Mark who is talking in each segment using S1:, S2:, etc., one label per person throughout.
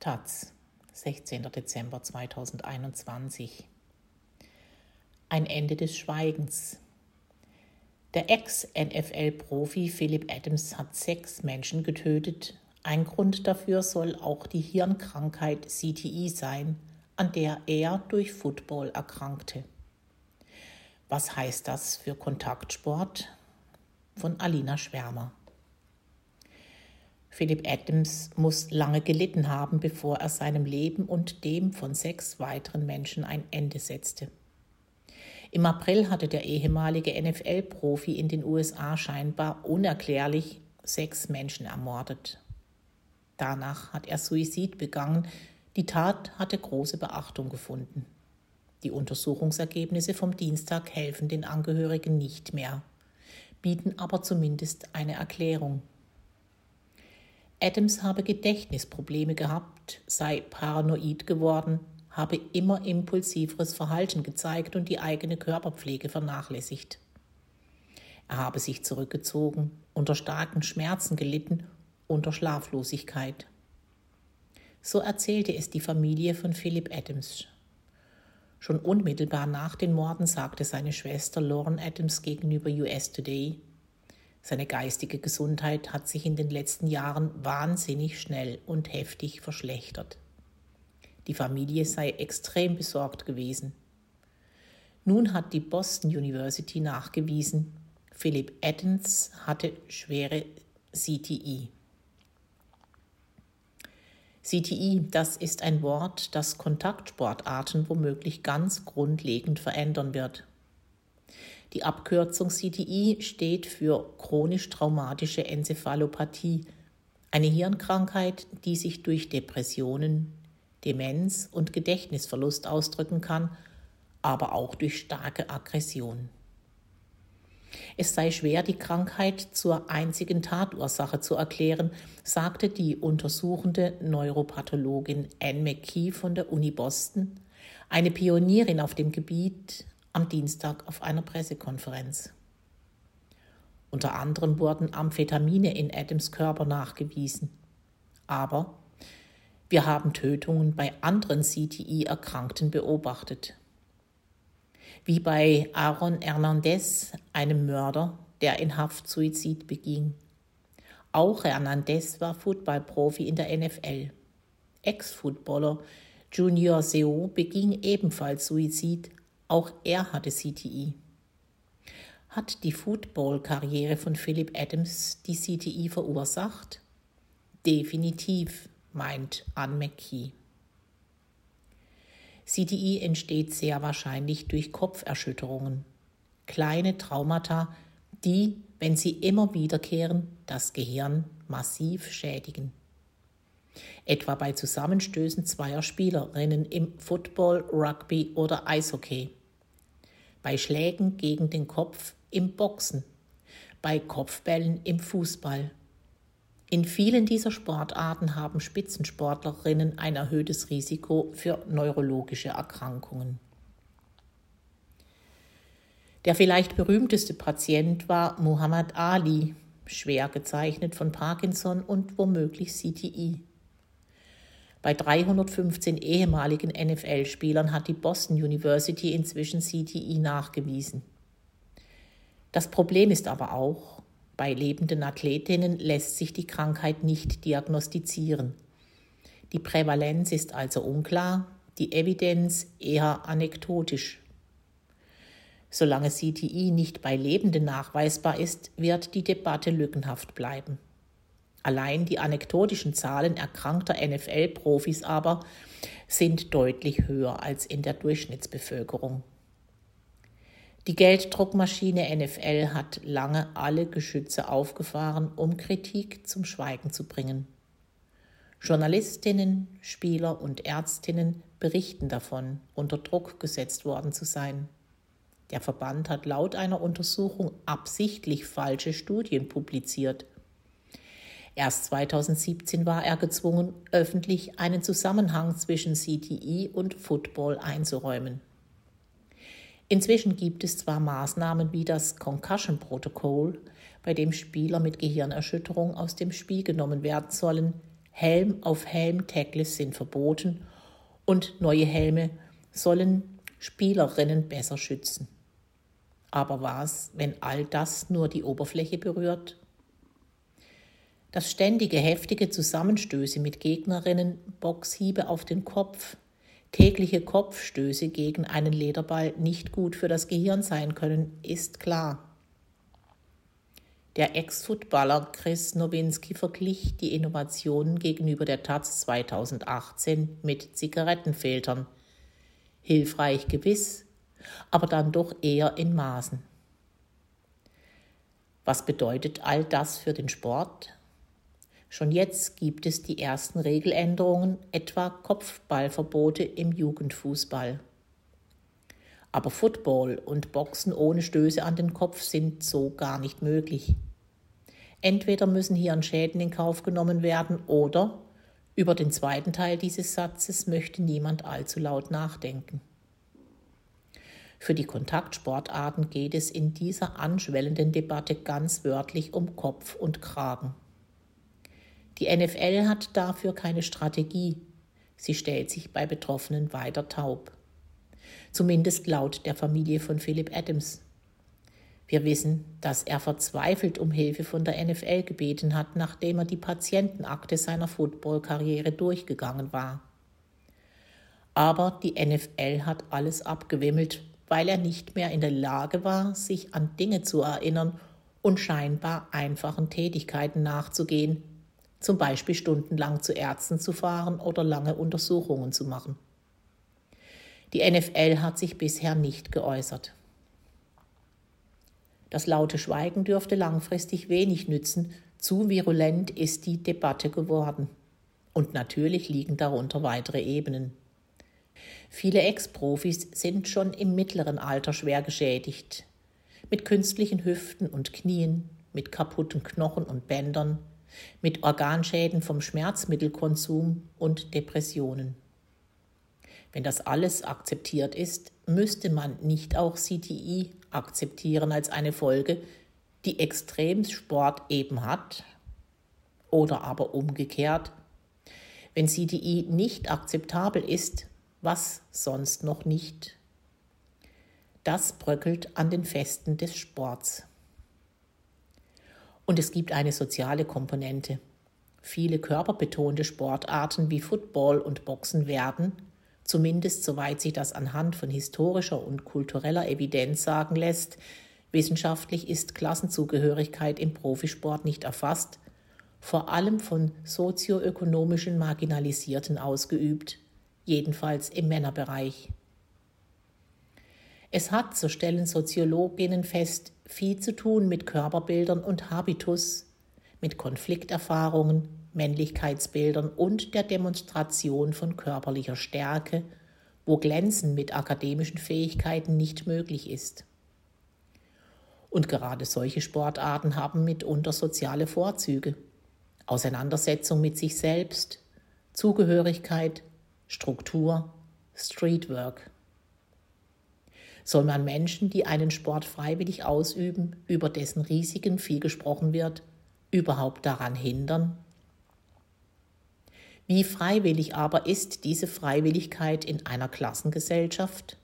S1: Taz, 16. Dezember 2021. Ein Ende des Schweigens. Der Ex-NFL-Profi Philip Adams hat sechs Menschen getötet. Ein Grund dafür soll auch die Hirnkrankheit CTI sein, an der er durch Football erkrankte. Was heißt das für Kontaktsport? Von Alina Schwärmer. Philip Adams muss lange gelitten haben, bevor er seinem Leben und dem von sechs weiteren Menschen ein Ende setzte. Im April hatte der ehemalige NFL-Profi in den USA scheinbar unerklärlich sechs Menschen ermordet. Danach hat er Suizid begangen. Die Tat hatte große Beachtung gefunden. Die Untersuchungsergebnisse vom Dienstag helfen den Angehörigen nicht mehr, bieten aber zumindest eine Erklärung. Adams habe Gedächtnisprobleme gehabt, sei paranoid geworden, habe immer impulsiveres Verhalten gezeigt und die eigene Körperpflege vernachlässigt. Er habe sich zurückgezogen, unter starken Schmerzen gelitten, unter Schlaflosigkeit. So erzählte es die Familie von Philip Adams. Schon unmittelbar nach den Morden sagte seine Schwester Lauren Adams gegenüber US Today, seine geistige Gesundheit hat sich in den letzten Jahren wahnsinnig schnell und heftig verschlechtert. Die Familie sei extrem besorgt gewesen. Nun hat die Boston University nachgewiesen, Philip Adams hatte schwere CTI. CTI, das ist ein Wort, das Kontaktsportarten womöglich ganz grundlegend verändern wird. Die Abkürzung CTI steht für chronisch traumatische Enzephalopathie, eine Hirnkrankheit, die sich durch Depressionen, Demenz und Gedächtnisverlust ausdrücken kann, aber auch durch starke Aggression. Es sei schwer, die Krankheit zur einzigen Tatursache zu erklären, sagte die untersuchende Neuropathologin Anne McKee von der Uni Boston, eine Pionierin auf dem Gebiet am Dienstag auf einer Pressekonferenz. Unter anderem wurden Amphetamine in Adams Körper nachgewiesen. Aber wir haben Tötungen bei anderen CTI-Erkrankten beobachtet. Wie bei Aaron Hernandez, einem Mörder, der in Haft Suizid beging. Auch Hernandez war Footballprofi in der NFL. Ex-Footballer Junior Seo beging ebenfalls Suizid, auch er hatte CTI. Hat die Football-Karriere von Philip Adams die CTI verursacht? Definitiv, meint Anne McKee. CTI entsteht sehr wahrscheinlich durch Kopferschütterungen, kleine Traumata, die, wenn sie immer wiederkehren, das Gehirn massiv schädigen. Etwa bei Zusammenstößen zweier Spielerinnen im Football, Rugby oder Eishockey bei Schlägen gegen den Kopf im Boxen, bei Kopfbällen im Fußball. In vielen dieser Sportarten haben Spitzensportlerinnen ein erhöhtes Risiko für neurologische Erkrankungen. Der vielleicht berühmteste Patient war Muhammad Ali, schwer gezeichnet von Parkinson und womöglich CTI. Bei 315 ehemaligen NFL-Spielern hat die Boston University inzwischen CTI nachgewiesen. Das Problem ist aber auch, bei lebenden Athletinnen lässt sich die Krankheit nicht diagnostizieren. Die Prävalenz ist also unklar, die Evidenz eher anekdotisch. Solange CTI nicht bei Lebenden nachweisbar ist, wird die Debatte lückenhaft bleiben. Allein die anekdotischen Zahlen erkrankter NFL-Profis aber sind deutlich höher als in der Durchschnittsbevölkerung. Die Gelddruckmaschine NFL hat lange alle Geschütze aufgefahren, um Kritik zum Schweigen zu bringen. Journalistinnen, Spieler und Ärztinnen berichten davon, unter Druck gesetzt worden zu sein. Der Verband hat laut einer Untersuchung absichtlich falsche Studien publiziert – Erst 2017 war er gezwungen, öffentlich einen Zusammenhang zwischen CTI und Football einzuräumen. Inzwischen gibt es zwar Maßnahmen wie das Concussion Protocol, bei dem Spieler mit Gehirnerschütterung aus dem Spiel genommen werden sollen, Helm auf Helm Tackles sind verboten und neue Helme sollen Spielerinnen besser schützen. Aber was, wenn all das nur die Oberfläche berührt? Dass ständige heftige Zusammenstöße mit Gegnerinnen, Boxhiebe auf den Kopf, tägliche Kopfstöße gegen einen Lederball nicht gut für das Gehirn sein können, ist klar. Der Ex-Footballer Chris Nowinski verglich die Innovationen gegenüber der Taz 2018 mit Zigarettenfiltern. Hilfreich gewiss, aber dann doch eher in Maßen. Was bedeutet all das für den Sport? Schon jetzt gibt es die ersten Regeländerungen, etwa Kopfballverbote im Jugendfußball. Aber Football und Boxen ohne Stöße an den Kopf sind so gar nicht möglich. Entweder müssen hier Schäden in Kauf genommen werden oder über den zweiten Teil dieses Satzes möchte niemand allzu laut nachdenken. Für die Kontaktsportarten geht es in dieser anschwellenden Debatte ganz wörtlich um Kopf und Kragen. Die NFL hat dafür keine Strategie. Sie stellt sich bei Betroffenen weiter taub. Zumindest laut der Familie von Philip Adams. Wir wissen, dass er verzweifelt um Hilfe von der NFL gebeten hat, nachdem er die Patientenakte seiner Footballkarriere durchgegangen war. Aber die NFL hat alles abgewimmelt, weil er nicht mehr in der Lage war, sich an Dinge zu erinnern und scheinbar einfachen Tätigkeiten nachzugehen, zum Beispiel stundenlang zu Ärzten zu fahren oder lange Untersuchungen zu machen. Die NFL hat sich bisher nicht geäußert. Das laute Schweigen dürfte langfristig wenig nützen, zu virulent ist die Debatte geworden. Und natürlich liegen darunter weitere Ebenen. Viele Ex-Profis sind schon im mittleren Alter schwer geschädigt. Mit künstlichen Hüften und Knien, mit kaputten Knochen und Bändern, mit Organschäden vom Schmerzmittelkonsum und Depressionen. Wenn das alles akzeptiert ist, müsste man nicht auch CTI akzeptieren als eine Folge, die Extremsport eben hat? Oder aber umgekehrt, wenn CTI nicht akzeptabel ist, was sonst noch nicht? Das bröckelt an den Festen des Sports. Und es gibt eine soziale Komponente. Viele körperbetonte Sportarten wie Football und Boxen werden, zumindest soweit sich das anhand von historischer und kultureller Evidenz sagen lässt, wissenschaftlich ist Klassenzugehörigkeit im Profisport nicht erfasst, vor allem von sozioökonomischen Marginalisierten ausgeübt, jedenfalls im Männerbereich. Es hat, so stellen Soziologinnen fest, viel zu tun mit Körperbildern und Habitus, mit Konflikterfahrungen, Männlichkeitsbildern und der Demonstration von körperlicher Stärke, wo Glänzen mit akademischen Fähigkeiten nicht möglich ist. Und gerade solche Sportarten haben mitunter soziale Vorzüge. Auseinandersetzung mit sich selbst, Zugehörigkeit, Struktur, Streetwork. Soll man Menschen, die einen Sport freiwillig ausüben, über dessen Risiken viel gesprochen wird, überhaupt daran hindern, wie freiwillig aber ist diese Freiwilligkeit in einer Klassengesellschaft?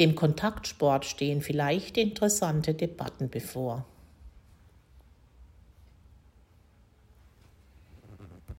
S1: Dem Kontaktsport stehen vielleicht interessante Debatten bevor.